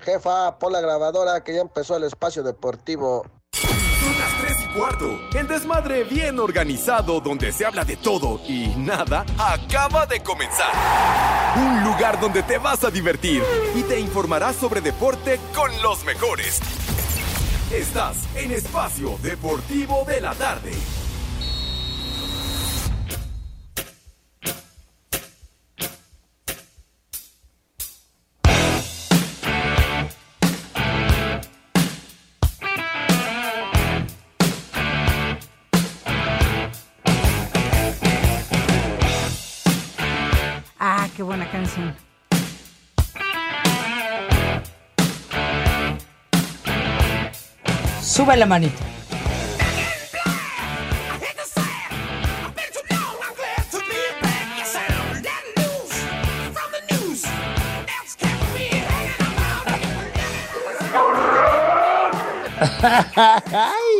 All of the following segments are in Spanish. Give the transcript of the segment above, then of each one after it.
Jefa, pon la grabadora que ya empezó el espacio deportivo. Son las 3 y cuarto. El desmadre bien organizado donde se habla de todo y nada acaba de comenzar. Un lugar donde te vas a divertir y te informarás sobre deporte con los mejores. Estás en Espacio Deportivo de la Tarde. Qué buena canción. Sube la manita.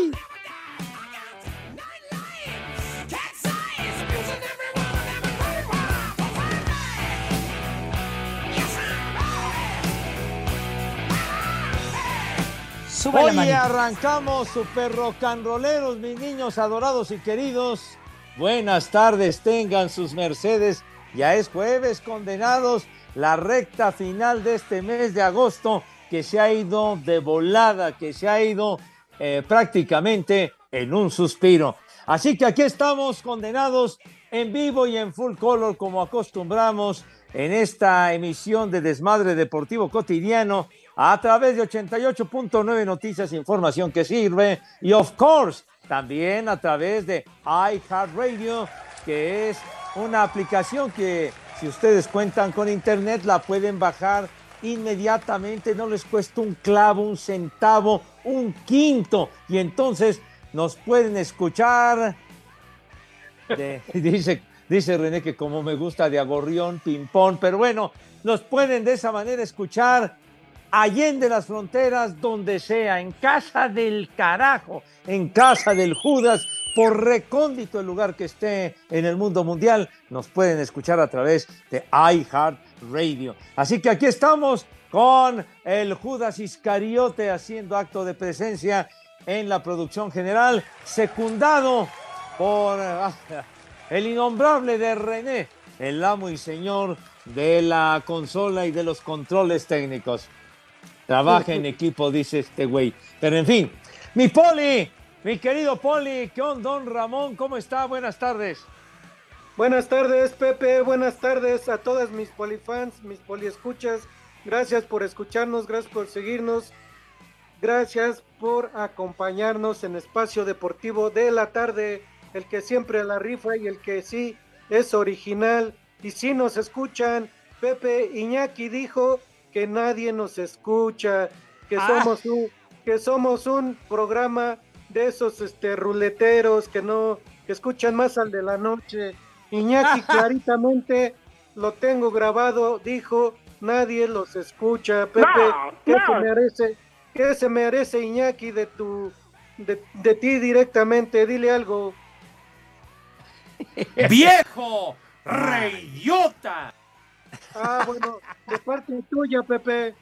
Hoy manita. arrancamos super rocanroleros, mis niños adorados y queridos. Buenas tardes, tengan sus mercedes. Ya es jueves, condenados. La recta final de este mes de agosto que se ha ido de volada, que se ha ido eh, prácticamente en un suspiro. Así que aquí estamos condenados en vivo y en full color como acostumbramos en esta emisión de Desmadre Deportivo Cotidiano a través de 88.9 Noticias, información que sirve y of course también a través de iHeartRadio, que es una aplicación que si ustedes cuentan con internet la pueden bajar inmediatamente, no les cuesta un clavo, un centavo, un quinto. Y entonces nos pueden escuchar dice, dice René que como me gusta de agorrión, ping-pong, pero bueno, nos pueden de esa manera escuchar allende las fronteras, donde sea, en casa del carajo, en casa del Judas, por recóndito el lugar que esté en el mundo mundial, nos pueden escuchar a través de iHeartRadio. Así que aquí estamos con el Judas Iscariote haciendo acto de presencia en la producción general, secundado por ah, el innombrable de René, el amo y señor de la consola y de los controles técnicos. Trabaja en equipo, dice este güey. Pero en fin, mi Poli, mi querido Poli, ¿qué onda, don Ramón? ¿Cómo está? Buenas tardes. Buenas tardes, Pepe. Buenas tardes a todas mis polifans, mis poliescuchas. Gracias por escucharnos, gracias por seguirnos. Gracias por acompañarnos en Espacio Deportivo de la tarde, el que siempre la rifa y el que sí es original. Y si nos escuchan, Pepe Iñaki dijo que nadie nos escucha, que Ah. somos un, que somos un programa de esos este ruleteros que no, que escuchan más al de la noche. Iñaki claritamente lo tengo grabado, dijo, nadie los escucha. Pepe, ¿qué se merece? ¿Qué se merece Iñaki de tu de, de ti directamente? Dile algo. ¡Viejo! ¡Reyota! Ah, bueno, de parte tuya, Pepe.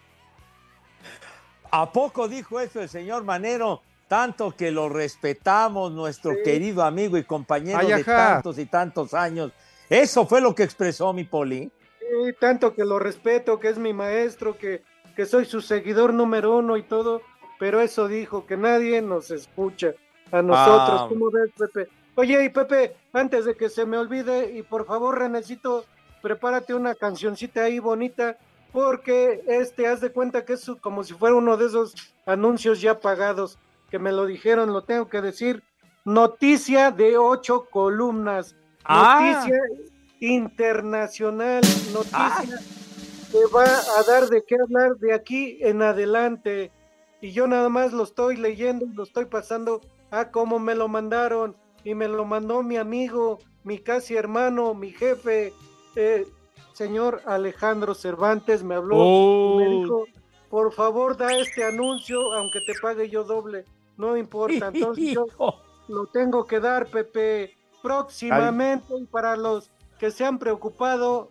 ¿A poco dijo eso el señor Manero? Tanto que lo respetamos, nuestro Sí. querido amigo y compañero Ay, de tantos y tantos años. Eso fue lo que expresó mi Poli. Sí, tanto que lo respeto, que es mi maestro, que, que soy su seguidor número uno y todo, pero eso dijo, que nadie nos escucha a nosotros. Ah. ¿Cómo ves, Pepe? Oye, y Pepe, antes de que se me olvide, y por favor, Renecito, prepárate una cancioncita ahí bonita, porque este, haz de cuenta que es como si fuera uno de esos anuncios ya pagados, que me lo dijeron, lo tengo que decir. Noticia de ocho columnas. Ah. Noticia internacional. Noticia que va a dar de qué hablar de aquí en adelante. Y yo nada más lo estoy leyendo lo estoy pasando a como me lo mandaron. Y me lo mandó mi amigo, mi casi hermano, mi jefe, eh, señor Alejandro Cervantes, me habló y me dijo, por favor da este anuncio, aunque te pague yo doble, no importa. Entonces yo lo tengo que dar, Pepe, próximamente y para los que se han preocupado,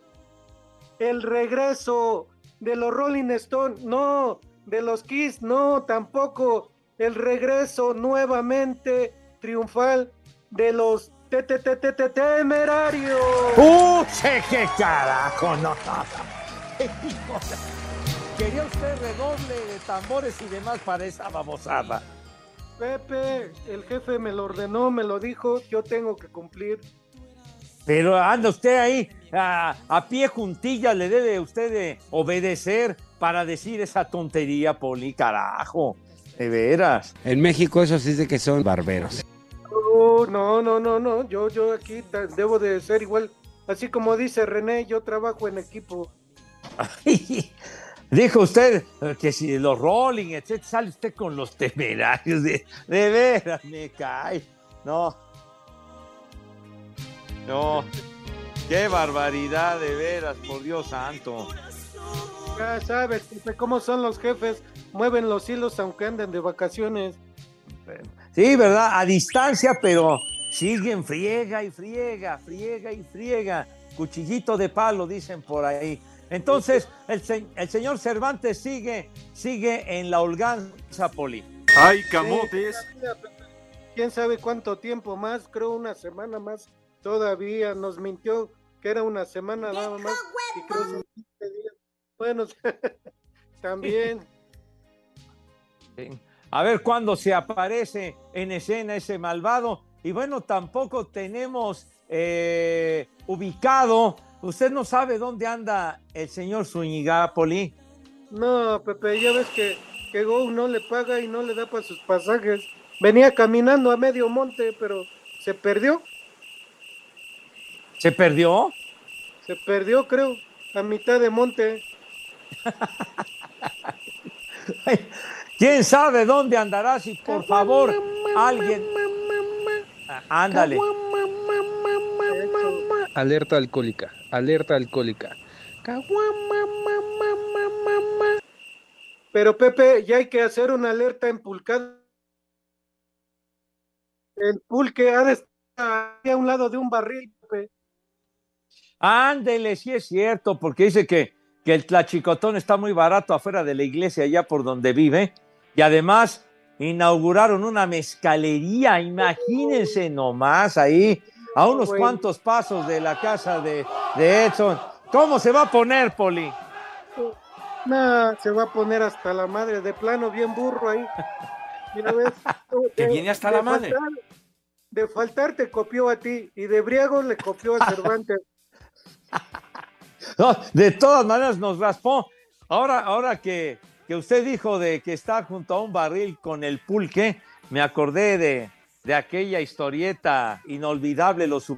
el regreso de los Rolling Stones, no, de los Kiss, no, tampoco, el regreso nuevamente triunfal de los temerarios. ¡Uh, qué carajo! No, Quería usted redoble de tambores y demás para esa babosada. Pepe, el jefe me lo ordenó, me lo dijo, yo tengo que cumplir. Pero anda usted ahí, a, pie juntilla le debe usted de obedecer para decir esa tontería, Poli, carajo. De veras. En México eso sí de que son barberos. No, no, no, no. Yo, yo aquí debo de ser igual. Así como dice René, yo trabajo en equipo. Dijo usted que si los Rolling, etc., sale usted con los temerarios. De, de veras, me cae. No. No. Qué barbaridad, de veras, por Dios santo. Ya sabes cómo son los jefes. Mueven los hilos aunque anden de vacaciones. Sí, ¿verdad? A distancia, pero siguen friega y friega, friega y friega. Cuchillito de palo, dicen por ahí. Entonces, el, el, señor Cervantes sigue, sigue en la holganza, Poli. ¡Ay, camotes! ¿Quién sabe cuánto tiempo más? Creo una semana más todavía. Nos mintió que era una semana nada más. Y creo que 15 días. Bueno, también. A ver cuándo se aparece en escena ese malvado. Y bueno, tampoco tenemos eh, ubicado ¿Usted no sabe dónde anda el señor Zúñiga, Poli? No, Pepe, ya ves que, que Go no le paga y no le da para sus pasajes. Venía caminando a medio monte, pero se perdió. ¿Se perdió? Se perdió, creo, a mitad de monte. ¿Quién sabe dónde andará? Si por favor alguien... Ándale. Alerta alcohólica, alerta alcohólica. Pero Pepe, ya hay que hacer una alerta empulcada. El pulque ha de estar a un lado de un barril, Pepe. Ándele, sí es cierto, porque dice que, que el tlachicotón está muy barato afuera de la iglesia, allá por donde vive. Y además inauguraron una mezcalería, imagínense nomás ahí a unos cuantos pasos de la casa de, Edson. ¿Cómo se va a poner, Poli? No, se va a poner hasta la madre, de plano, bien burro ahí. Mira, ves. que viene hasta la madre. de faltar te copió a ti y de Briago le copió a Cervantes. de todas maneras nos raspó. Ahora, ahora que, que usted dijo de que está junto a un barril con el pulque, me acordé de, de aquella historieta inolvidable, los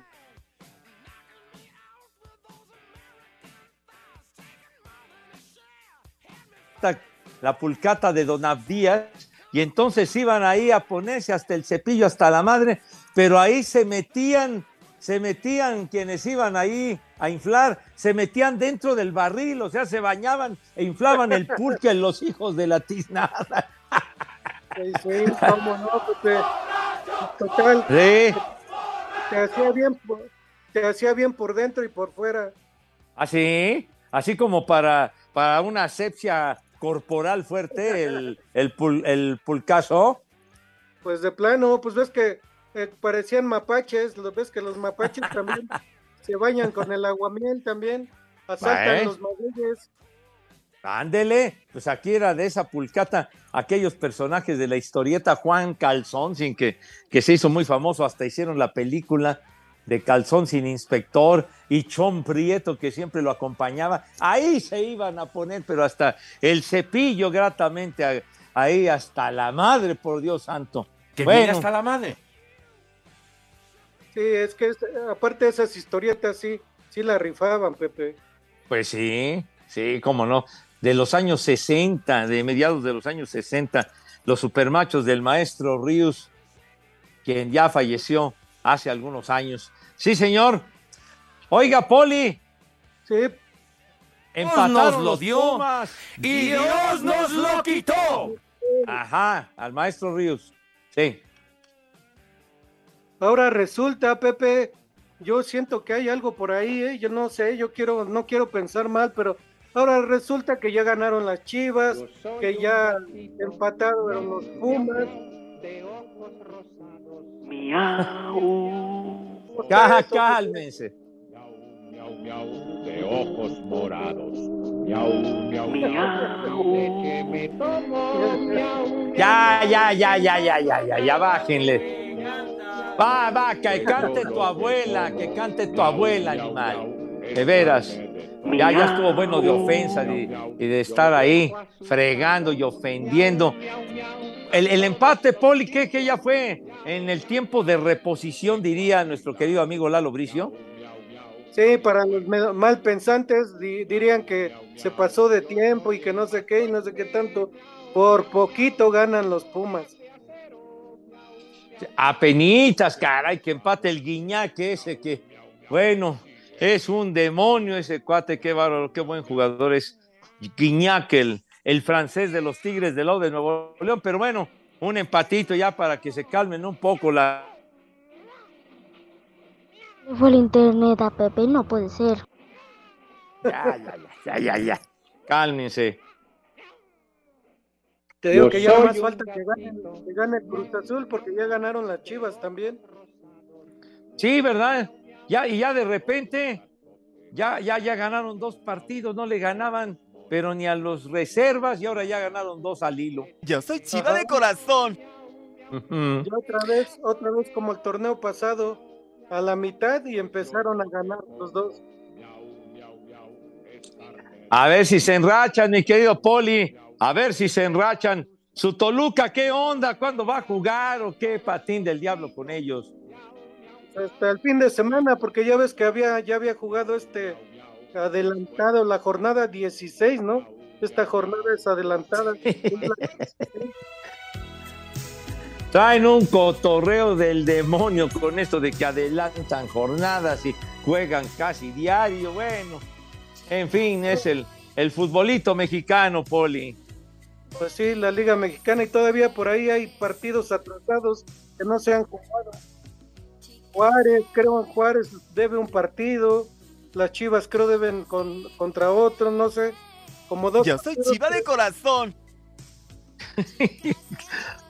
la pulcata de Don Abdías, y entonces iban ahí a ponerse hasta el cepillo, hasta la madre, pero ahí se metían, se metían quienes iban ahí a inflar, se metían dentro del barril, o sea, se bañaban e inflaban el pulque en los hijos de la tiznada. Sí, sí, cómo no, Total. Te hacía bien, te hacía bien por dentro y por fuera. Así, ¿Ah, así como para, para una asepsia corporal fuerte, el, el, el pulcazo. Pues de plano, pues ves que eh, parecían mapaches, lo ves que los mapaches también se bañan con el aguamiel también, asaltan los magueyes. Ándele, pues aquí era de esa pulcata aquellos personajes de la historieta Juan Calzón, sin que, que se hizo muy famoso, hasta hicieron la película de Calzón sin inspector y Chon Prieto que siempre lo acompañaba. Ahí se iban a poner, pero hasta el cepillo gratamente ahí hasta la madre, por Dios santo. Que viene hasta la madre. Sí, es que aparte de esas historietas sí, sí la rifaban, Pepe. Pues sí, Sí, cómo no. De los años 60, de mediados de los años 60, los supermachos del maestro Ríos, quien ya falleció hace algunos años. Sí, señor. Oiga, Poli. Sí. Empataron nos lo los dio. Pumas. Y Dios nos lo quitó. Ajá, al maestro Ríos. Sí. Ahora resulta, Pepe, yo siento que hay algo por ahí, ¿eh? yo no sé, yo quiero, no quiero pensar mal, pero ahora resulta que ya ganaron las Chivas, que ya empataron los Pumas. Cálmense. de ojos morados. Miau, miau, miau. Que me tomo, miau. Ya, ya, ya, ya, ya, ya, ya, ya, bájenle. Va, va, que cante tu abuela, que cante tu abuela, animal. De veras. Ya, ya estuvo bueno de ofensa y de, estar ahí fregando y ofendiendo. El, el empate, Poli, ¿qué, ¿qué ya fue? En el tiempo de reposición, diría nuestro querido amigo Lalo Bricio. Sí, para los mal pensantes di- dirían que se pasó de tiempo y que no sé qué y no sé qué tanto. Por poquito ganan los Pumas. Apenitas, caray, que empate el guiñaque ese que, bueno, es un demonio ese cuate, qué bárbaro, qué buen jugador es Guiñac, el, el francés de los Tigres del lado de Nuevo León, pero bueno, un empatito ya para que se calmen un poco la... Fue el internet a Pepe, no puede ser. Ya, ya, ya, ya, ya, ya. cálmense. Te digo Yo que ya más falta que gane, que gane el Cruz Azul porque ya ganaron las Chivas también. Sí, ¿verdad? Ya, y ya de repente, ya, ya, ya ganaron dos partidos, no le ganaban, pero ni a los reservas, y ahora ya ganaron dos al hilo. Yo soy chiva Ajá. de corazón. Y otra vez, otra vez como el torneo pasado, a la mitad y empezaron a ganar los dos. A ver si se enrachan, mi querido Poli. A ver si se enrachan. Su Toluca, ¿qué onda? ¿Cuándo va a jugar o qué patín del diablo con ellos? Hasta el fin de semana, porque ya ves que había, ya había jugado este adelantado la jornada 16, ¿no? Esta jornada es adelantada. Es la 16. Traen un cotorreo del demonio con esto de que adelantan jornadas y juegan casi diario. Bueno, en fin, es el, el futbolito mexicano, Poli. Pues sí, la Liga Mexicana y todavía por ahí hay partidos atrasados que no se han jugado. Juárez, creo en Juárez debe un partido, las Chivas creo deben con, contra otro, no sé, como dos. Yo soy chiva de corazón.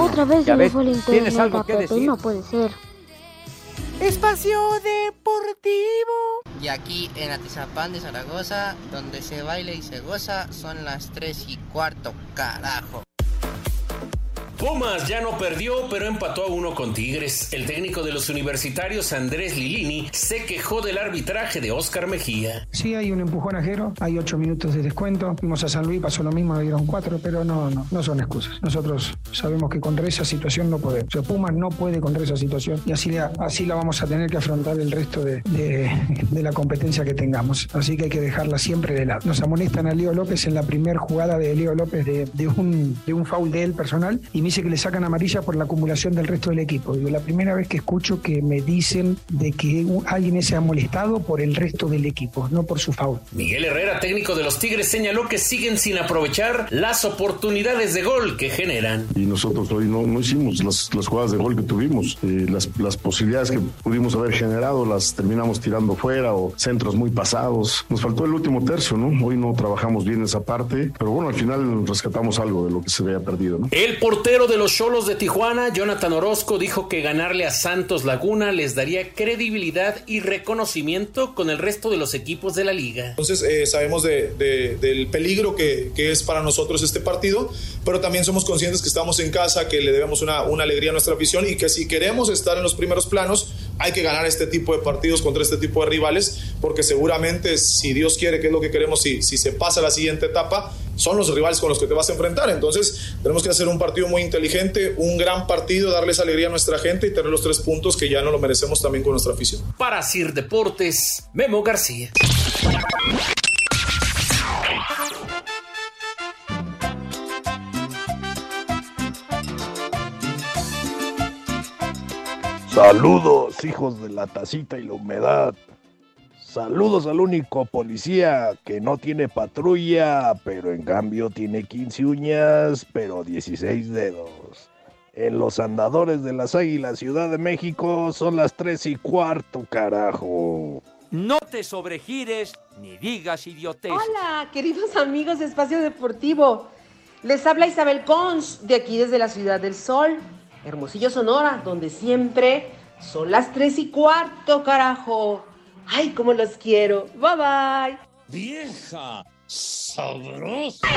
Otra vez Ya se ves, fue el ¿Tienes internet algo a que decir? no puede ser. Espacio Deportivo. Y aquí en Atizapán de Zaragoza, donde se baila y se goza, son las 3 y cuarto, carajo. Pumas ya no perdió, pero empató a uno con Tigres. El técnico de los universitarios, Andrés Lilini, se quejó del arbitraje de Oscar Mejía. Sí, hay un empujón ajero, hay ocho minutos de descuento. Fuimos a San Luis, pasó lo mismo, nos dieron cuatro, pero no, no, no son excusas. Nosotros sabemos que contra esa situación no podemos. O sea, Pumas no puede contra esa situación y así la, así la vamos a tener que afrontar el resto de, de- la competencia que tengamos. Así que hay que dejarla siempre de lado. Nos amonestan a Leo López en la primera jugada de Leo López de, de un, de un foul de él personal y me dice que le sacan amarilla por la acumulación del resto del equipo. Digo, la primera vez que escucho que me dicen de que alguien se ha molestado por el resto del equipo, no por su foul. Miguel Herrera, técnico de los Tigres, señaló que siguen sin aprovechar las oportunidades de gol que generan. y nosotros hoy no, no hicimos las, las jugadas de gol que tuvimos. Eh, las, las posibilidades que pudimos haber generado las terminamos tirando fuera o centros muy pasados. Nos faltó el último tercio, ¿no? Hoy no trabajamos bien esa parte, pero bueno, al final rescatamos algo de lo que se había perdido, ¿no? El portero de los Cholos de Tijuana, Jonathan Orozco, dijo que ganarle a Santos Laguna les daría credibilidad y reconocimiento con el resto de los equipos de la liga. Entonces eh, sabemos de- de- del peligro que, es para nosotros este partido, pero también somos conscientes que estamos en casa, que le debemos una, una alegría a nuestra afición y que si queremos estar en los primeros planos hay que ganar este tipo de partidos contra este tipo de rivales, porque seguramente si Dios quiere, que es lo que queremos, si, si se pasa a la siguiente etapa, son los rivales con los que te vas a enfrentar. Entonces, tenemos que hacer un partido muy inteligente, un gran partido, darles alegría a nuestra gente y tener los tres puntos que ya no lo merecemos también con nuestra afición. Para Sir Deportes, Memo García. Saludos, hijos de la tacita y la humedad. Saludos al único policía que no tiene patrulla, pero en cambio tiene 15 uñas, pero 16 dedos. En los andadores de las Águilas Ciudad de México son las 3 y cuarto, carajo. No te sobregires ni digas idiotez. Hola, queridos amigos de Espacio Deportivo. Les habla Isabel Cons, de aquí desde la Ciudad del Sol, Hermosillo, Sonora, donde siempre son las 3 y cuarto, carajo. Ay, cómo los quiero. Bye bye. Vieja sabrosa.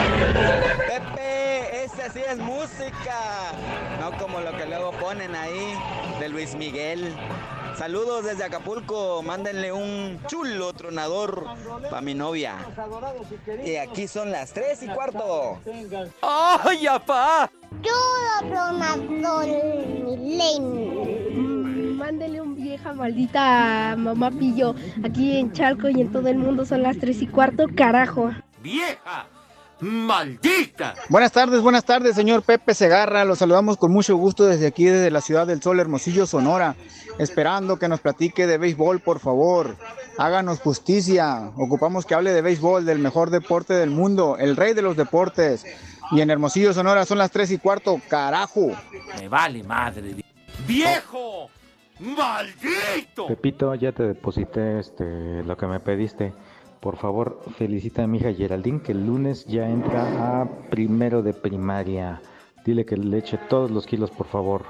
Pepe, esa sí es música. No como lo que luego ponen ahí de Luis Miguel. Saludos desde Acapulco. Mándenle un chulo tronador para mi novia. Y aquí son las 3 y cuarto. ¡Ay, apá! Chulo tronador, Mándele un vieja maldita a mamá Pillo. Aquí en Chalco y en todo el mundo son las 3 y cuarto, carajo. ¡Vieja! ¡Maldita! Buenas tardes, buenas tardes, señor Pepe Segarra. Los saludamos con mucho gusto desde aquí, desde la ciudad del Sol, Hermosillo, Sonora. Esperando que nos platique de béisbol, por favor. Háganos justicia. Ocupamos que hable de béisbol, del mejor deporte del mundo, el rey de los deportes. Y en Hermosillo, Sonora, son las 3 y cuarto, carajo. Me vale madre. ¡Viejo! ¡Maldito! Pepito, ya te deposité este, lo que me pediste. Por favor, felicita a mi hija Geraldine que el lunes ya entra a primero de primaria. Dile que le eche todos los kilos, por favor.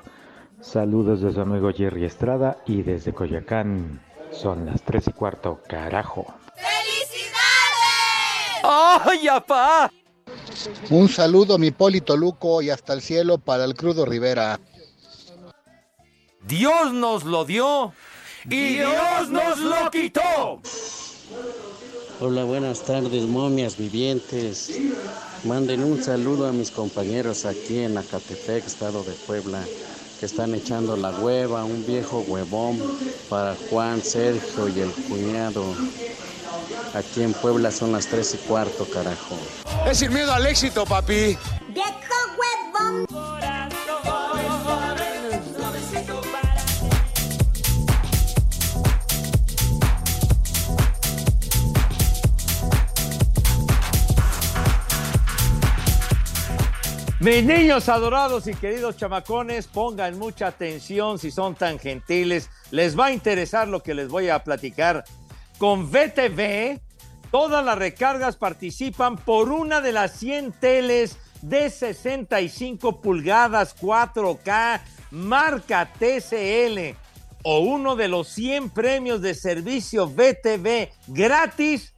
Saludos de su amigo Jerry Estrada y desde Coyacán. Son las 3 y cuarto, carajo. ¡Ay, apá! Un saludo, mi Polito Luco, y hasta el cielo para el crudo Rivera. Dios nos lo dio y Dios nos lo quitó. Hola, buenas tardes, momias vivientes. Manden un saludo a mis compañeros aquí en Acatepec, estado de Puebla, que están echando la hueva, un viejo huevón para Juan, Sergio y el cuñado. Aquí en Puebla son las 3 y cuarto, carajo. Es sin miedo al éxito, papi. Viejo huevón. Mis niños adorados y queridos chamacones, pongan mucha atención si son tan gentiles. Les va a interesar lo que les voy a platicar. Con VTV, todas las recargas participan por una de las 100 teles de 65 pulgadas 4K marca TCL o uno de los 100 premios de servicio VTV gratis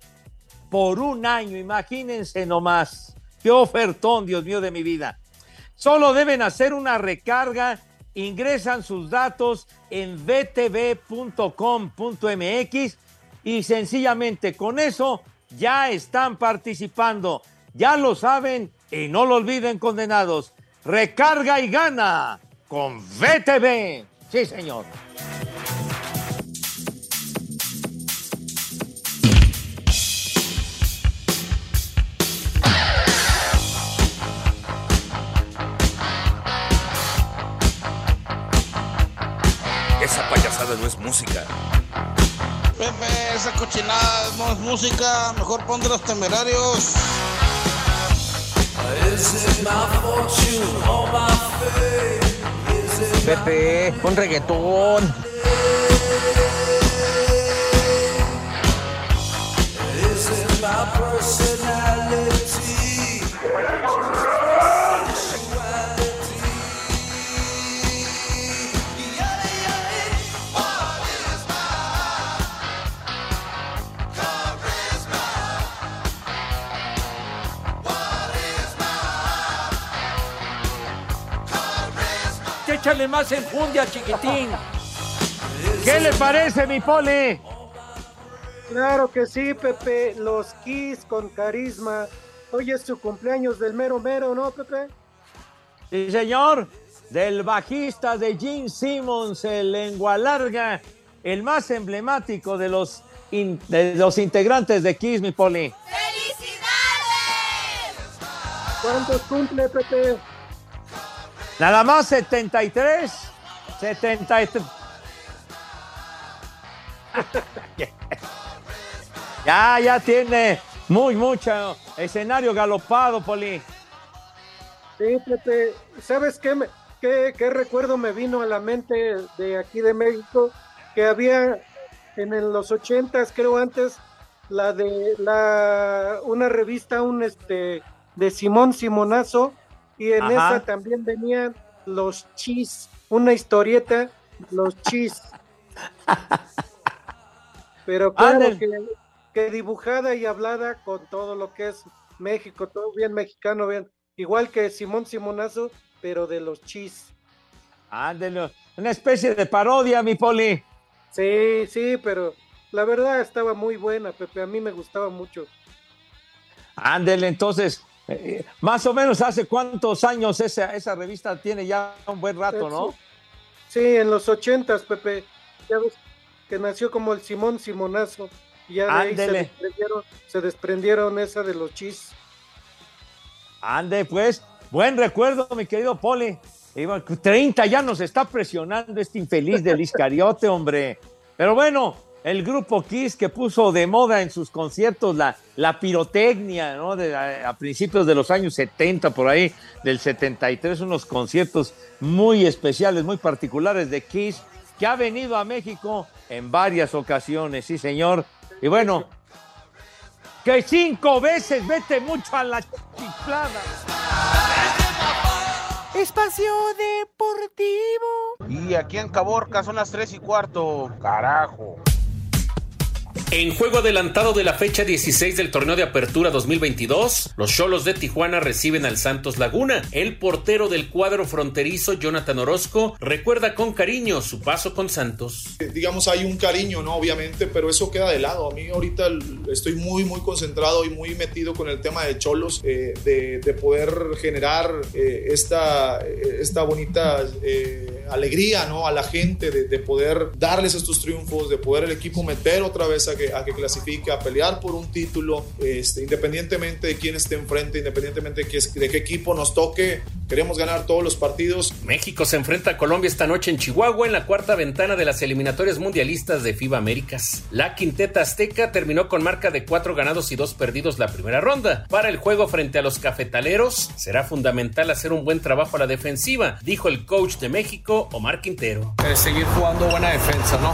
por un año. Imagínense nomás. Ofertón, Dios mío de mi vida. Solo deben hacer una recarga, ingresan sus datos en vtv.com.mx y sencillamente con eso ya están participando. Ya lo saben y no lo olviden, condenados. Recarga y gana con VTV. Sí, señor. No es música. Pepe, esa cochinada no es música, mejor pon de los temerarios. Pepe, un reggaetón. Échale más enjundia, chiquitín. ¿Qué le parece, mi pole? Claro que sí, Pepe. Los Kiss con carisma hoy es su cumpleaños del mero mero, ¿no, Pepe? Sí, señor, del bajista de Gene Simmons, el lengua larga, el más emblemático de los, in- de los integrantes de Kiss, mi poli. ¿Cuántos cumple, Pepe? Nada más 73, 73. ya, ya tiene muy, mucho escenario galopado, Poli. Sí, Pepe, ¿sabes qué, me- qué, qué recuerdo me vino a la mente de aquí de México? Que había en los ochentas, creo antes, la de la una revista, un este de Simón Simonazo, y en Ajá. esa también venían los chis, una historieta, los chis. Pero claro que, que dibujada y hablada con todo lo que es México, todo bien mexicano, bien, igual que Simón Simonazo, pero de los chis. Ándale, una especie de parodia, mi Poli. Sí, sí, pero la verdad estaba muy buena, Pepe, a mí me gustaba mucho. Ándele, entonces, eh, más o menos hace cuántos años esa, esa revista tiene ya un buen rato, ¿no? Sí, en los ochentas, Pepe, ya ves que nació como el Simón Simonazo, y ya de ahí se desprendieron, se desprendieron esa de los chis. Ande, pues, buen recuerdo, mi querido Poli. Iba- 30 ya nos está presionando este infeliz del Iscariote, hombre. Pero bueno, el grupo Kiss que puso de moda en sus conciertos la, la pirotecnia, ¿no? De, a, a principios de los años 70, por ahí, del 73, unos conciertos muy especiales, muy particulares de Kiss, que ha venido a México en varias ocasiones, sí, señor. Y bueno, que cinco veces vete mucho a la chiflada. Espacio Deportivo. Y aquí en Caborca son las 3 y cuarto. Carajo. En juego adelantado de la fecha 16 del torneo de apertura 2022, los Cholos de Tijuana reciben al Santos Laguna. El portero del cuadro fronterizo, Jonathan Orozco, recuerda con cariño su paso con Santos. Eh, digamos, hay un cariño, ¿no? Obviamente, pero eso queda de lado. A mí ahorita estoy muy, muy concentrado y muy metido con el tema de Cholos, eh, de, de poder generar eh, esta, esta bonita alegría, ¿no? A la gente, de, de poder darles estos triunfos, de poder el equipo meter otra vez a que, a que clasifique, a pelear por un título, este, independientemente de quién esté enfrente, independientemente de de qué equipo nos toque. Queremos ganar todos los partidos. México se enfrenta a Colombia esta noche en Chihuahua en la cuarta ventana de las eliminatorias mundialistas de FIBA Américas. La quinteta azteca terminó con marca de cuatro ganados y dos perdidos la primera ronda. Para el juego frente a los cafetaleros será fundamental hacer un buen trabajo a la defensiva, dijo el coach de México, Omar Quintero. Eh, seguir jugando buena defensa, ¿no?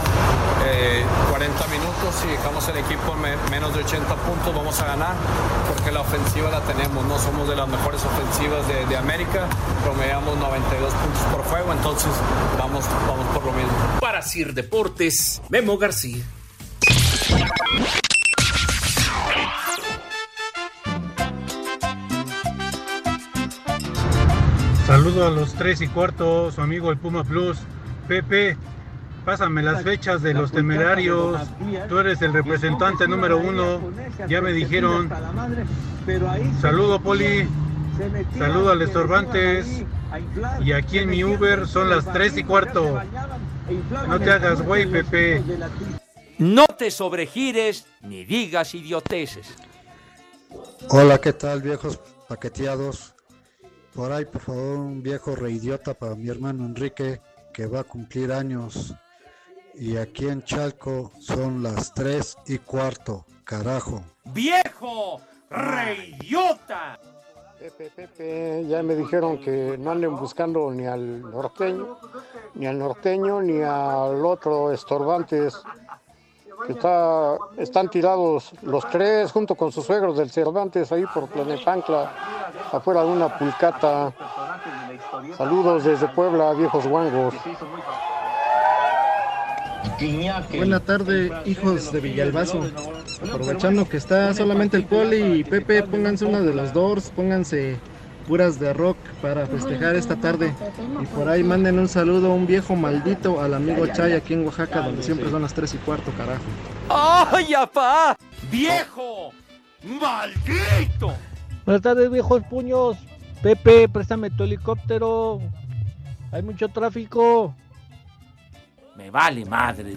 Eh, 40 minutos, si dejamos el equipo en me- menos de 80 puntos, vamos a ganar, porque la ofensiva la tenemos, no somos de las mejores ofensivas de, de América, promediamos 92 puntos por juego, entonces vamos, vamos por lo mismo. Para Sir Deportes, Memo García. Saludo a los tres y cuarto, su amigo el Puma Plus. Pepe, pásame las fechas de los temerarios. Tú eres el representante número uno. Ya me dijeron. Saludo, Poli. Saludo al Estorbantes. Y aquí en mi Uber son las tres y cuarto. No te hagas güey, Pepe. No te sobregires ni digas idioteces. Hola, ¿qué tal, viejos paqueteados? Por ahí, por favor, un viejo reidiota para mi hermano Enrique, que va a cumplir años. Y aquí en Chalco son las tres y cuarto, carajo. ¡Viejo! ¡Reyota! Pepe, Pepe, ya me dijeron que no anden buscando ni al norteño, ni al norteño, ni al otro estorbantes, está, están tirados los tres junto con sus suegros del Cervantes ahí por Planepancla, afuera de una pulcata. Saludos desde Puebla, viejos guangos. Buena tarde, hijos de Villalbazo. Aprovechando que está solamente el Poli y Pepe, pónganse una de las Doors, pónganse puras de rock para festejar esta tarde. Y por ahí manden un saludo a un viejo maldito al amigo Chay aquí en Oaxaca, donde siempre son las 3 y cuarto, carajo. ¡Ay, apá! ¡Viejo! ¡Maldito! Buenas tardes, viejos puños. Pepe, préstame tu helicóptero. Hay mucho tráfico. Me vale madre.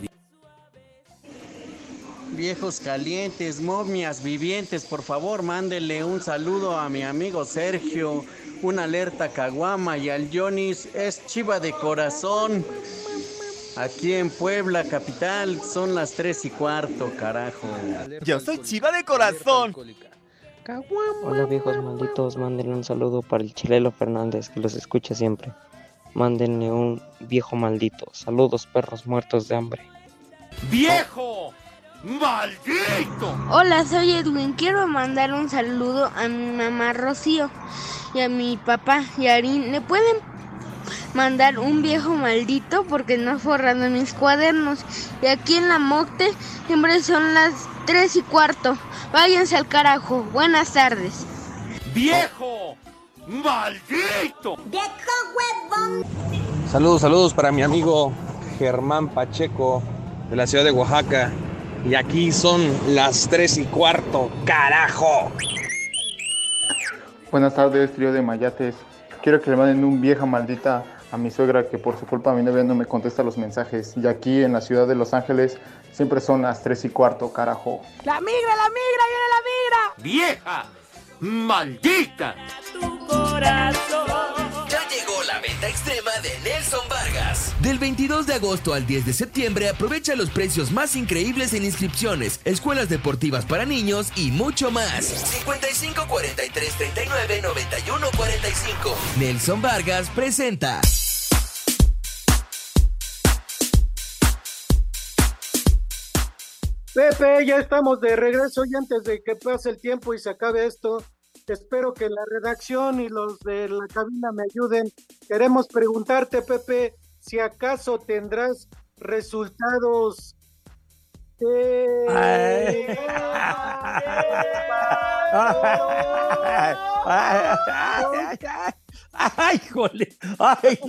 Viejos calientes, momias vivientes, por favor, mándenle un saludo a mi amigo Sergio, una alerta caguama y al Jonis es chiva de corazón. Aquí en Puebla, capital, son las tres y cuarto, carajo. Yo soy chiva de corazón. Hola viejos malditos, mándenle un saludo para el Chilelo Fernández que los escucha siempre. Mándenle un viejo maldito. Saludos perros muertos de hambre. ¡Viejo! ¡Maldito! Hola, soy Edwin. Quiero mandar un saludo a mi mamá Rocío y a mi papá Yarin. ¿Le pueden mandar un viejo maldito porque no forrando mis cuadernos? Y aquí en la Mocte siempre son las 3 y cuarto. Váyanse al carajo. Buenas tardes. ¡Viejo! ¡Maldito! ¡Viejo huevón! Saludos, saludos para mi amigo Germán Pacheco de la ciudad de Oaxaca. Y aquí son las tres y cuarto, carajo. Buenas tardes, trío de mayates. Quiero que le manden un vieja maldita a mi suegra que por su culpa mi novia no me contesta los mensajes. Y aquí en la ciudad de Los Ángeles siempre son las tres y cuarto, carajo. ¡La migra, la migra, viene la migra! ¡Vieja! ¡Maldita! Ya llegó la venta extrema de Nelson Vargas. Del 22 de agosto al 10 de septiembre aprovecha los precios más increíbles en inscripciones, escuelas deportivas para niños y mucho más. 55 43 39 91 45. Nelson Vargas presenta. Pepe, ya estamos de regreso y antes de que pase el tiempo y se acabe esto, espero que la redacción y los de la cabina me ayuden. Queremos preguntarte, Pepe, si acaso tendrás resultados. ¡Ay, jole! ¡Ay!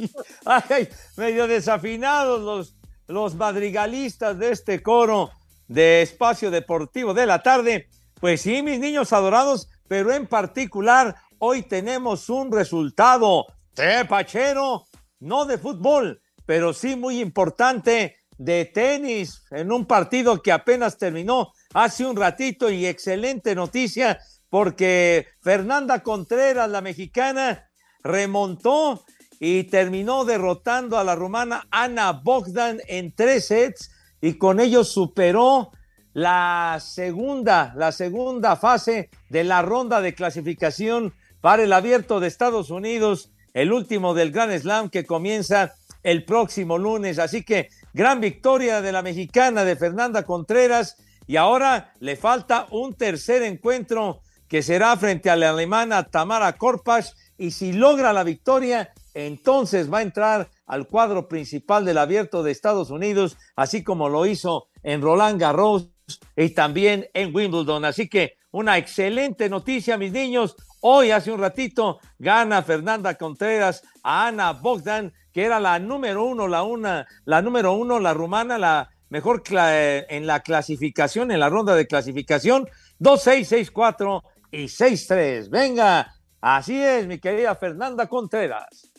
¡Ay! Medio desafinados los, los madrigalistas de este coro de Espacio Deportivo de la tarde. Pues sí, mis niños adorados, pero en particular hoy tenemos un resultado tepachero, no de fútbol, pero sí muy importante de tenis en un partido que apenas terminó hace un ratito y excelente noticia porque Fernanda Contreras, la mexicana, remontó y terminó derrotando a la rumana Ana Bogdan en tres sets y con ello superó la segunda, la segunda fase de la ronda de clasificación para el abierto de Estados Unidos, el último del Grand Slam que comienza el próximo lunes. Así que gran victoria de la mexicana de Fernanda Contreras y ahora le falta un tercer encuentro que será frente a la alemana Tamara Korpas y si logra la victoria, entonces va a entrar al cuadro principal del abierto de Estados Unidos, así como lo hizo en Roland Garros y también en Wimbledon. Así que una excelente noticia, mis niños. Hoy, hace un ratito, gana Fernanda Contreras a Ana Bogdan, que era la número uno, la una, la número uno, la rumana, la mejor cla- en la clasificación, en la ronda de clasificación, 2-6, 6-4 y 6-3. Venga, así es, mi querida Fernanda Contreras.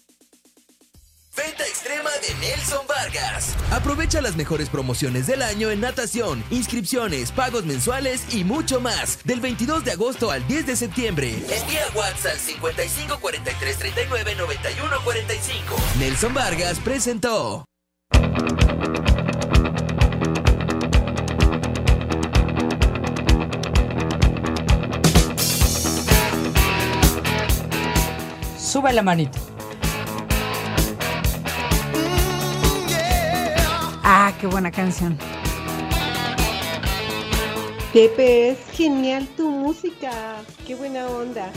De Nelson Vargas. Aprovecha las mejores promociones del año en natación, inscripciones, pagos mensuales y mucho más. Del 22 de agosto al 10 de septiembre. Envía WhatsApp al 55 43 39 91 45. Nelson Vargas presentó. Sube la manita. Ah, qué buena canción. Pepe, es genial tu música. Qué buena onda.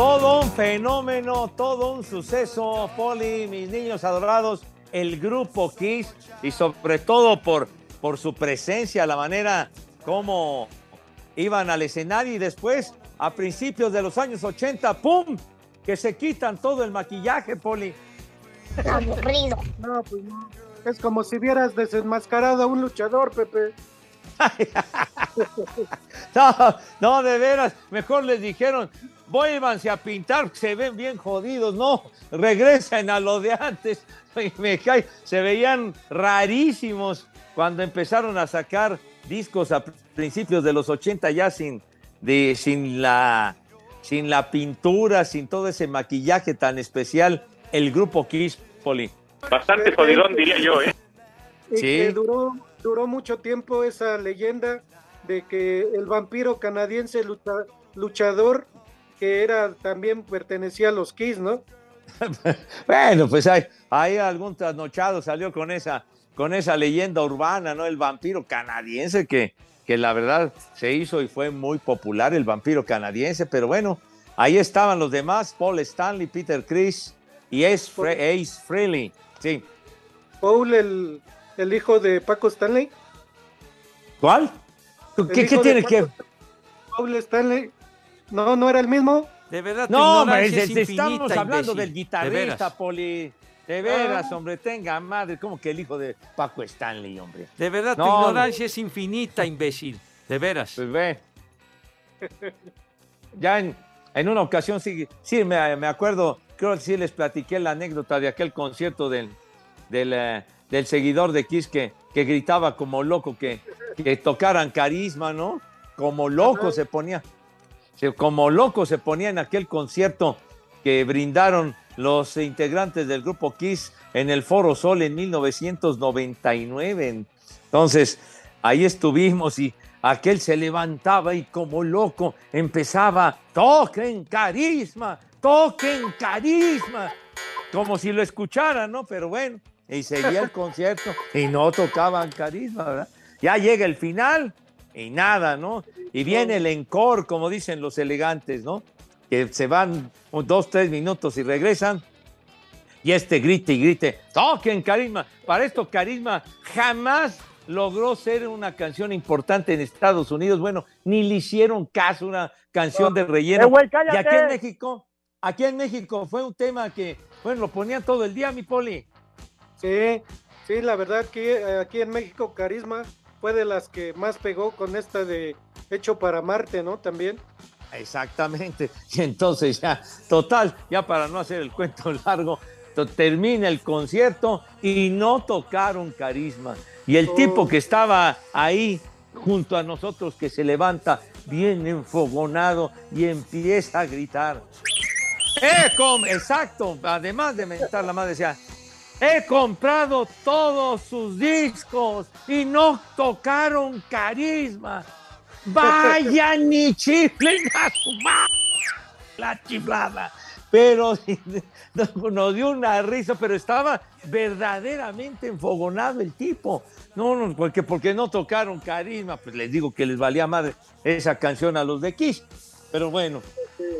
Todo un fenómeno, todo un suceso, Poli, mis niños adorados, el grupo Kiss y sobre todo por, por su presencia, la manera como iban al escenario y después, a principios de los años 80, ¡pum! Que se quitan todo el maquillaje, Poli. Aburrido. No, pues no. Es como si vieras desenmascarado a un luchador, Pepe. no, no, de veras, mejor les dijeron, vuélvanse a pintar, se ven bien jodidos, no, regresen a lo de antes. Me cae, se veían rarísimos cuando empezaron a sacar discos a principios de los 80 ya sin, de, sin, la, sin la pintura, sin todo ese maquillaje tan especial, el grupo Kiss, Poli. Bastante jodidón, diría yo, ¿eh? Que duró, duró mucho tiempo esa leyenda de que el vampiro canadiense luchador, que era también pertenecía a los Kiss, ¿no? bueno, pues hay, hay algún trasnochado salió con esa, con esa leyenda urbana, ¿no? El vampiro canadiense que, que la verdad se hizo y fue muy popular, el vampiro canadiense, pero bueno, ahí estaban los demás, Paul Stanley, Peter Chris y Ace, Ace Frehley, sí. Paul, el, el hijo de Paco Stanley. ¿Cuál? ¿Qué, ¿qué tiene que Paul Stanley. No, no era el mismo. De verdad, no, hombre, estamos hablando del guitarrista, Poli. De veras, ah. hombre, tenga madre, como que el hijo de Paco Stanley, hombre. De verdad, tu ignorancia es infinita, imbécil. De veras. Pues ve. Ya en, en, una ocasión sí, sí me, me, acuerdo, creo que sí les platiqué la anécdota de aquel concierto del, del, eh, del seguidor de Kiss que, que gritaba como loco que, que tocaran carisma, ¿no? Como loco se ponía como loco se ponía en aquel concierto que brindaron los integrantes del grupo Kiss en el Foro Sol en 1999. Entonces, ahí estuvimos y aquel se levantaba y como loco empezaba, toquen carisma, toquen carisma, como si lo escucharan, ¿no? Pero bueno, y seguía el concierto y no tocaban carisma, ¿verdad? Ya llega el final y nada, ¿no? Y viene el encore, como dicen los elegantes, ¿no? Que se van dos, tres minutos y regresan. Y este grite y grite, toquen carisma. Para esto, carisma jamás logró ser una canción importante en Estados Unidos. Bueno, ni le hicieron caso una canción de relleno. Eh, y aquí en México, aquí en México fue un tema que, bueno, lo ponían todo el día, mi poli. Sí, sí, la verdad que eh, aquí en México Carisma fue de las que más pegó con esta de Hecho para Marte, ¿no? También. Exactamente. Y entonces ya, total, ya para no hacer el cuento largo, termina el concierto y no tocaron carisma. Y el tipo que estaba ahí junto a nosotros, que se levanta bien enfogonado y empieza a gritar. ¡Eh! Exacto, además de mentar la madre, decía, He comprado todos sus discos y no tocaron carisma. Vaya ni chiflen a su la chiflada. Pero nos dio una risa, pero estaba verdaderamente enfogonado el tipo. No, no, porque, porque no tocaron carisma, pues les digo que les valía madre esa canción a los de Kiss. Pero bueno,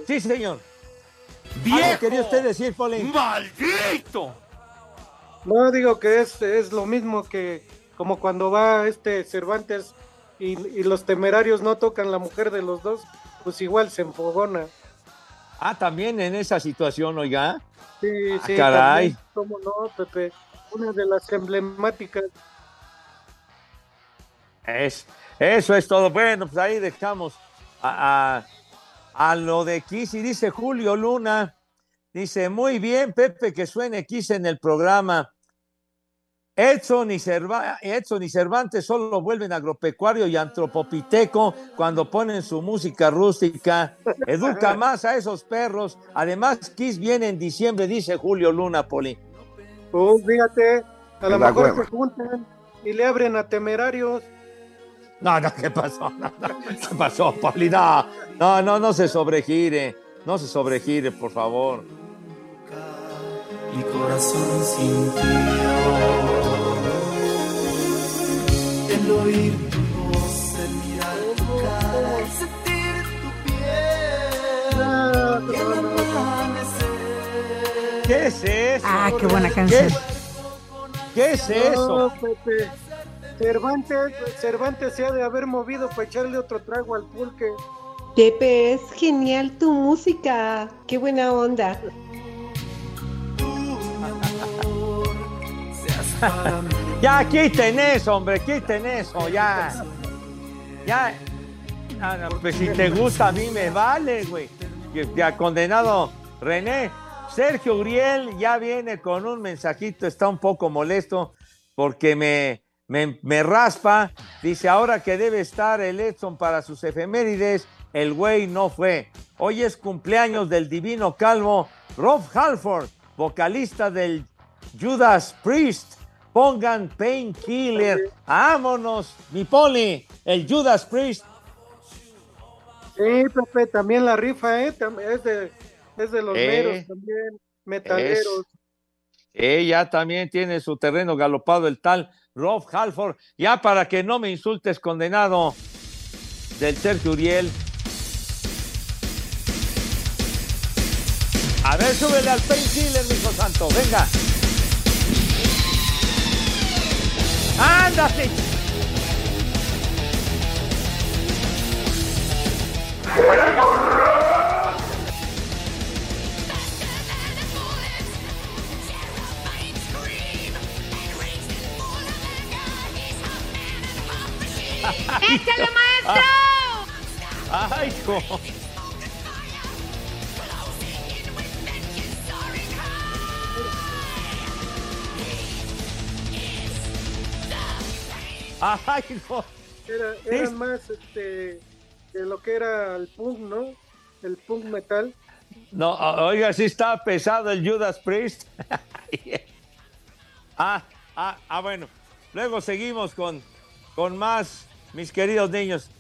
sí, señor. Bien, quería usted decir, Polín? ¡Maldito! No, digo que es, es lo mismo que como cuando va este Cervantes y, los temerarios no tocan la mujer de los dos, pues igual se enfogona. Ah, también en esa situación, oiga. Sí, ah, sí. Caray. ¿Cómo no, Pepe? Una de las emblemáticas. Es, eso es todo. Bueno, pues ahí dejamos a, a, a lo de Kiss y dice Julio Luna. Dice, muy bien, Pepe, que suene X en el programa. Edson y, Edson y Cervantes solo vuelven agropecuario y antropopiteco cuando ponen su música rústica. Educa más a esos perros. Además, Kiss viene en diciembre, dice Julio Luna, Poli. Oh, fíjate, a lo mejor se juntan y le abren a temerarios. No, no, ¿qué pasó? ¿Qué pasó, Poli? No, no, no, no se sobregire. No se sobregire, por favor mi corazón sintió el oír tu voz, el mirar tu cara, el sentir tu piel el amanecer. ¿Qué es eso? Ah, qué buena canción. ¿Qué, ¿Qué es eso? Pepe. Cervantes, Cervantes se ha de haber movido para echarle otro trago al pulque. Pepe, es genial tu música. Qué buena onda. ya quiten eso, hombre, quiten eso, ya. Ya. Ah, pues si te gusta, a mí me vale, güey. Ya condenado René. Sergio Uriel ya viene con un mensajito, está un poco molesto porque me, me, me raspa. Dice, ahora que debe estar el Edson para sus efemérides, el güey no fue. Hoy es cumpleaños del divino calvo Rob Halford, vocalista del Judas Priest. Pongan Painkiller. Vámonos, mi poli, el Judas Priest. Sí, Pepe, también la rifa, ¿eh? Es de, es de los Eh, meros también, metaleros. Ella también tiene su terreno galopado el tal Rob Halford. Ya para que no me insultes, condenado del Sergio Uriel. A ver, súbele al painkiller, mijo santo. Venga. ¡Ándate! ¡Échale, maestro! ¡Ay, hijo! ¡Ay, hijo! Era, eran más este, de lo que era el punk, ¿no? El punk metal. No, oiga, sí está pesado el Judas Priest. ah, ah, ah, bueno. Luego seguimos con, con más, mis queridos niños.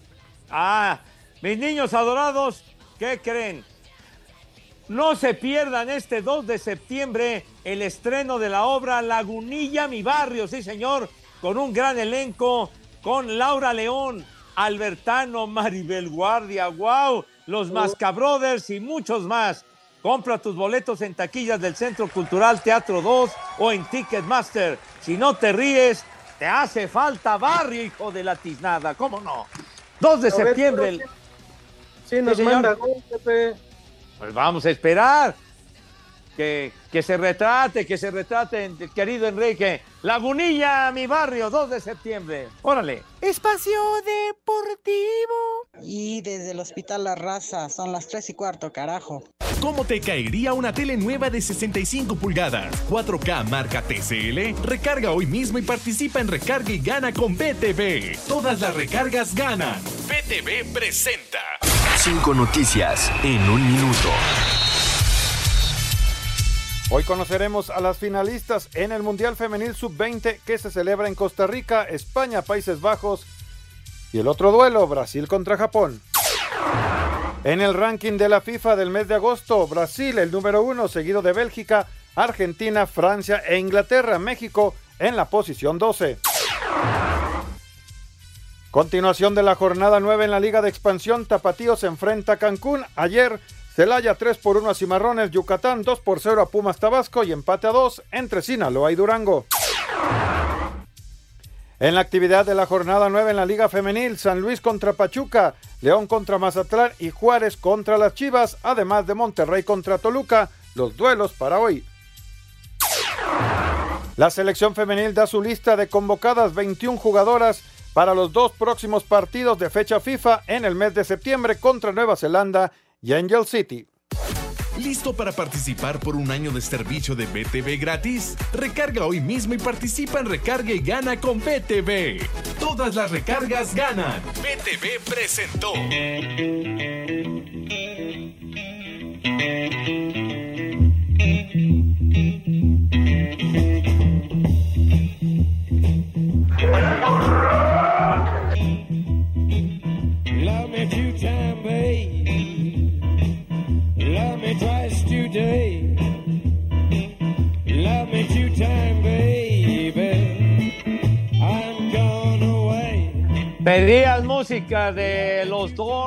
Ah, mis niños adorados, ¿qué creen? No se pierdan este 2 de septiembre el estreno de la obra Lagunilla, mi barrio, sí señor, con un gran elenco, con Laura León, Albertano, Maribel Guardia, wow, los Mascabrothers y muchos más. Compra tus boletos en taquillas del Centro Cultural Teatro 2 o en Ticketmaster. Si no te ríes, te hace falta barrio, hijo de la tiznada, ¿cómo no? 2 de septiembre. Sí, nos manda. Pues vamos a esperar que, que se retrate, que se retrate, querido Enrique. Lagunilla, mi barrio, 2 de septiembre. Órale. Espacio Deportivo. Y desde el Hospital La Raza, son las 3 y cuarto, carajo. ¿Cómo te caería una tele nueva de 65 pulgadas, 4K marca TCL? Recarga hoy mismo y participa en Recarga y Gana con BTV. Todas las recargas ganan. BTV presenta. Cinco noticias en un minuto. Hoy conoceremos a las finalistas en el Mundial Femenil Sub-20 que se celebra en Costa Rica, España, Países Bajos y el otro duelo, Brasil contra Japón. En el ranking de la FIFA del mes de agosto, Brasil el número uno, seguido de Bélgica, Argentina, Francia e Inglaterra, México en la posición 12. Continuación de la jornada 9 en la Liga de Expansión, Tapatío se enfrenta a Cancún. Ayer, Celaya 3 por 1 a Cimarrones, Yucatán 2 por 0 a Pumas Tabasco y empate a 2 entre Sinaloa y Durango. En la actividad de la jornada 9 en la Liga Femenil, San Luis contra Pachuca, León contra Mazatlán y Juárez contra las Chivas, además de Monterrey contra Toluca, los duelos para hoy. La selección femenil da su lista de convocadas 21 jugadoras para los dos próximos partidos de fecha FIFA en el mes de septiembre contra Nueva Zelanda y Angel City. ¿Listo para participar por un año de servicio de BTV gratis? Recarga hoy mismo y participa en Recarga y Gana con BTV. Todas las recargas ganan. BTV presentó.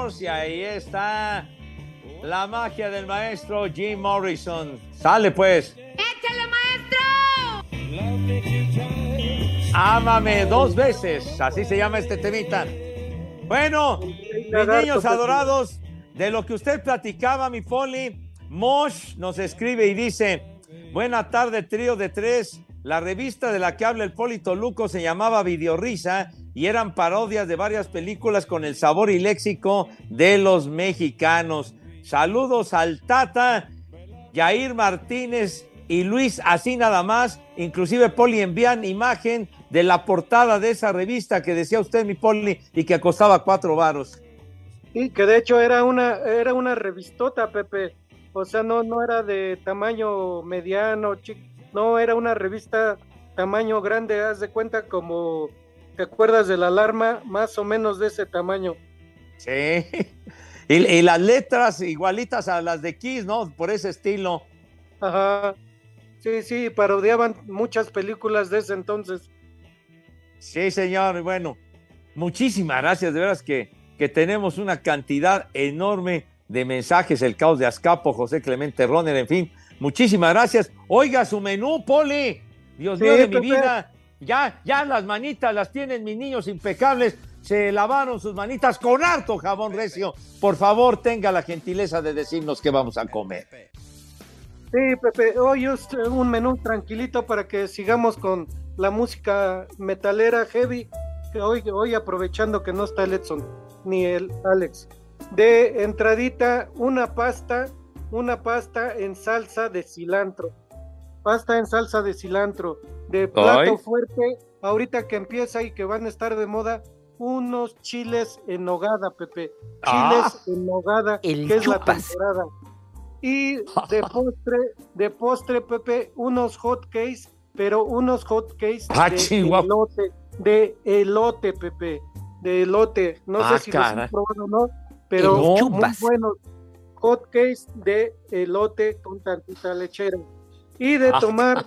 Y ahí está la magia del maestro Jim Morrison. Sale pues. ¡Échale, maestro! Ámame dos veces, así se llama este temita. Bueno, mis niños adorados, de lo que usted platicaba, mi Poli, Mosh nos escribe y dice, buena tarde, trío de tres. La revista de la que habla el Polito Luco se llamaba Videorrisa y eran parodias de varias películas con el sabor y léxico de los mexicanos. Saludos al Tata, Jair Martínez y Luis, así nada más. Inclusive Poli envían imagen de la portada de esa revista que decía usted, mi Poli, y que costaba cuatro varos. Sí, que de hecho era una, era una revistota, Pepe. O sea, no, no era de tamaño mediano, no, era una revista tamaño grande, haz de cuenta como, ¿te acuerdas de la alarma? Más o menos de ese tamaño. Sí, y, las letras igualitas a las de Kiss, ¿no? Por ese estilo. Ajá, sí, sí, parodiaban muchas películas de ese entonces. Sí, señor, bueno, muchísimas gracias, de veras que, que tenemos una cantidad enorme de mensajes, el caos de Azcapo, José Clemente Roner, en fin, muchísimas gracias. Oiga su menú, Poli, Dios mío de mi vida, ya, ya las manitas las tienen mis niños impecables, se lavaron sus manitas con harto jabón recio. Por favor, tenga la gentileza de decirnos qué vamos a comer. Sí, Pepe, hoy es un menú tranquilito para que sigamos con la música metalera heavy. Hoy, hoy aprovechando que no está el Edson ni el Alex de entradita una pasta, una pasta en salsa de cilantro. Pasta en salsa de cilantro. De plato fuerte, ahorita que empieza y que van a estar de moda, unos chiles en nogada, Pepe. Ah. Chiles en nogada, que es la temporada. Y de postre, de postre, Pepe, unos hot cakes, pero unos hot cakes Ah, de chihuahua. elote, de elote, Pepe. De elote. No Ah, sé si los caray. han probado o no, pero muy Chupas. buenos hot cakes de elote con tantita lechera. Y de Ah, tomar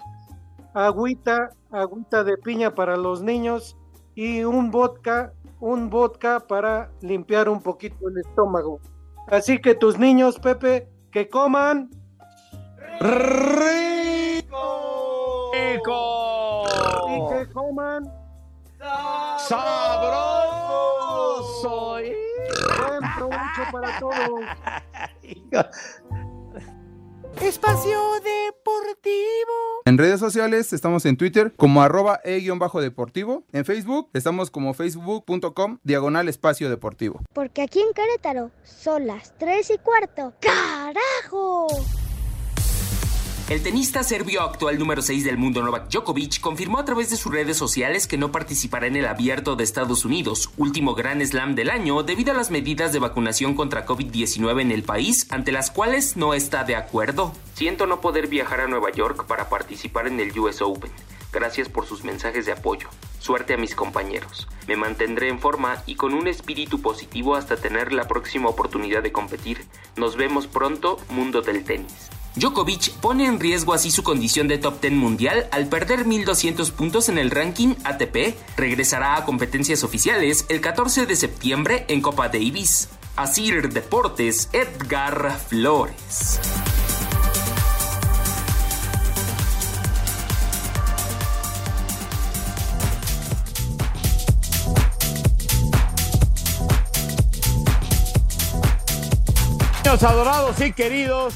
agüita, agüita de piña para los niños y un vodka, un vodka para limpiar un poquito el estómago. Así que tus niños, Pepe, que coman ¡Rico! y que coman ¡Sabroso! buen provecho para todos. Espacio Deportivo. En redes sociales estamos en Twitter como arroba e-deportivo. En Facebook estamos como facebook.com diagonal espacio deportivo. Porque aquí en Querétaro son las 3 y cuarto. ¡Carajo! El tenista serbio actual número 6 del mundo Novak Djokovic confirmó a través de sus redes sociales que no participará en el abierto de Estados Unidos, último gran slam del año, debido a las medidas de vacunación contra COVID-19 en el país, ante las cuales no está de acuerdo. Siento no poder viajar a Nueva York para participar en el US Open. Gracias por sus mensajes de apoyo. Suerte a mis compañeros. Me mantendré en forma y con un espíritu positivo hasta tener la próxima oportunidad de competir. Nos vemos pronto, mundo del tenis. Djokovic pone en riesgo así su condición de top 10 mundial al perder 1200 puntos en el ranking ATP. Regresará a competencias oficiales el 14 de septiembre en Copa Davis. Asir Deportes, Edgar Flores. Adorados y queridos,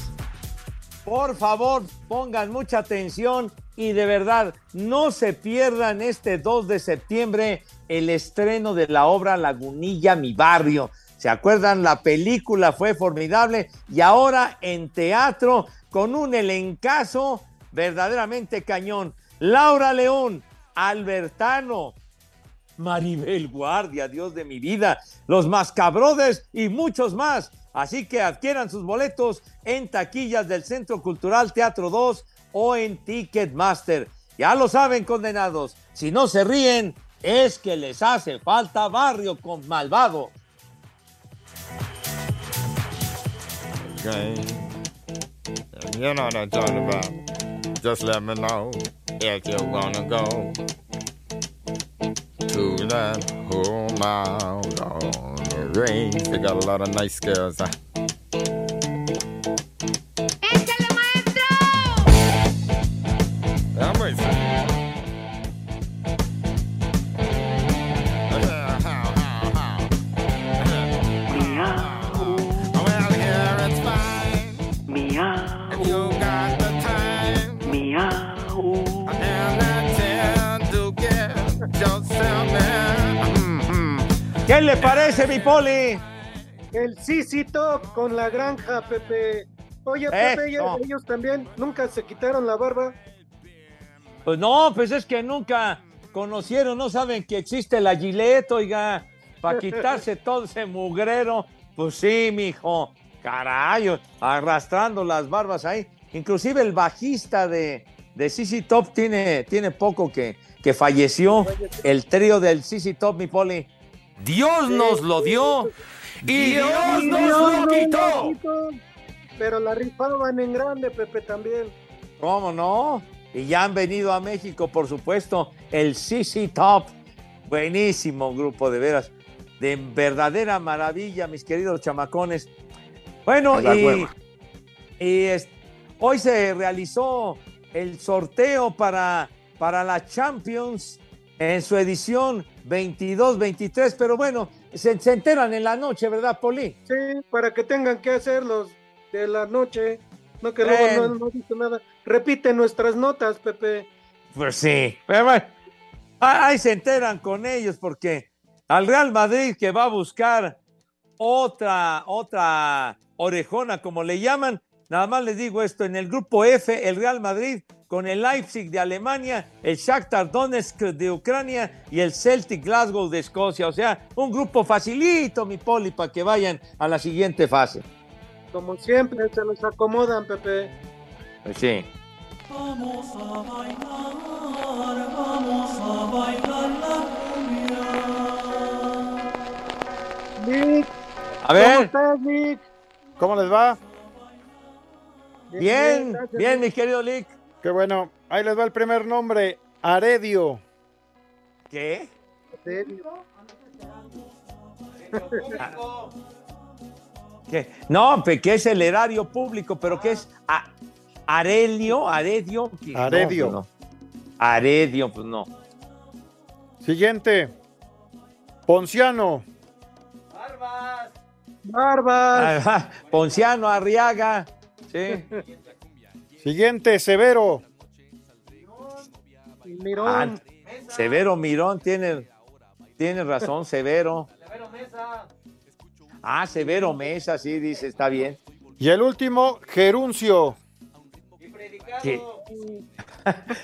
por favor pongan mucha atención y de verdad no se pierdan este 2 de septiembre el estreno de la obra Lagunilla, mi barrio. ¿Se acuerdan? La película fue formidable y ahora en teatro con un elencazo verdaderamente cañón. Laura León, Albertano, Maribel Guardia, Dios de mi vida, los Mascabrothers y muchos más. Así que adquieran sus boletos en taquillas del Centro Cultural Teatro 2 o en Ticketmaster. Ya lo saben, condenados. Si no se ríen, es que les hace falta barrio con malvado. you know what I'm talking about. Just let me know if go to that the. They got a lot of nice girls. ¿Qué le parece, mi poli? El Sisi Top con la granja, Pepe. Oye, Pepe, Eso. ellos también nunca se quitaron la barba. Pues no, pues es que nunca conocieron, no saben que existe la Gillette, oiga, para quitarse todo ese mugrero. Pues sí, mijo, carayo, arrastrando las barbas ahí. Inclusive el bajista de, de CC Top tiene, tiene poco que, que falleció. El trío del CC Top, mi poli. Dios nos lo dio y Dios nos lo quitó. Pero la rifaban en grande, Pepe, también. ¿Cómo no? Y ya han venido a México, por supuesto, el CC Top. Buenísimo grupo, de veras. De verdadera maravilla, mis queridos chamacones. Bueno, y, hueva. y es- hoy se realizó el sorteo para, para la Champions en su edición 22-23, pero bueno, se, se enteran en la noche, ¿verdad, Poli? Sí, para que tengan que hacer los de la noche. No que luego no, no dice nada. Repite nuestras notas, Pepe. Pues sí, pero bueno, ah, ahí se enteran con ellos porque al Real Madrid que va a buscar otra, otra orejona, como le llaman, nada más les digo esto, en el grupo F, el Real Madrid con el Leipzig de Alemania, el Shakhtar Donetsk de Ucrania y el Celtic Glasgow de Escocia. O sea, un grupo facilito, mi poli, para que vayan a la siguiente fase. Como siempre, se los acomodan, Pepe. Pues sí. Vamos a bailar, vamos a bailar la cumbia. Nick, A ver. ¿cómo estás, Nick? ¿Cómo les va? Bien, gracias, bien, mi querido Lick. Qué bueno. Ahí les va el primer nombre. Aredio. ¿Qué? ¿Qué? No, que es el erario público, pero que es a- Arelio, Aredio. que- no, Aredio. pues no. Aredio, pues no. Siguiente. Ponciano. Barbas. Ajá, Ponciano, Arriaga. Sí. Siguiente. Severo. Mirón. Ah, Severo Mirón tiene, tiene razón, Severo. Ah, Severo Mesa, sí, dice, está bien. Y el último, Geruncio. ¿Qué?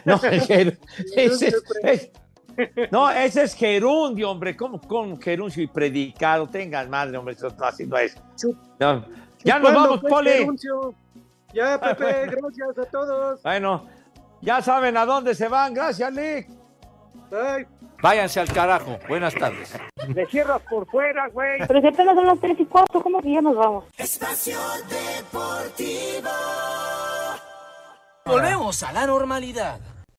No, el Ger- ese es- es- no, ese es gerundio, hombre. ¿Cómo con gerundio y predicado? Tengan madre, hombre, eso no, así no es. No, Ya nos ¿Cuándo vamos, fue Poli. Ya, Pepe, bueno. gracias a todos. Bueno, ya saben a dónde se van. Gracias, Nick. Bye. Váyanse al carajo. Buenas tardes. Le cierras por fuera, güey. Pero si apenas son las 3 y 4, ¿cómo que ya nos vamos? Espacio Deportivo. Volvemos a la normalidad.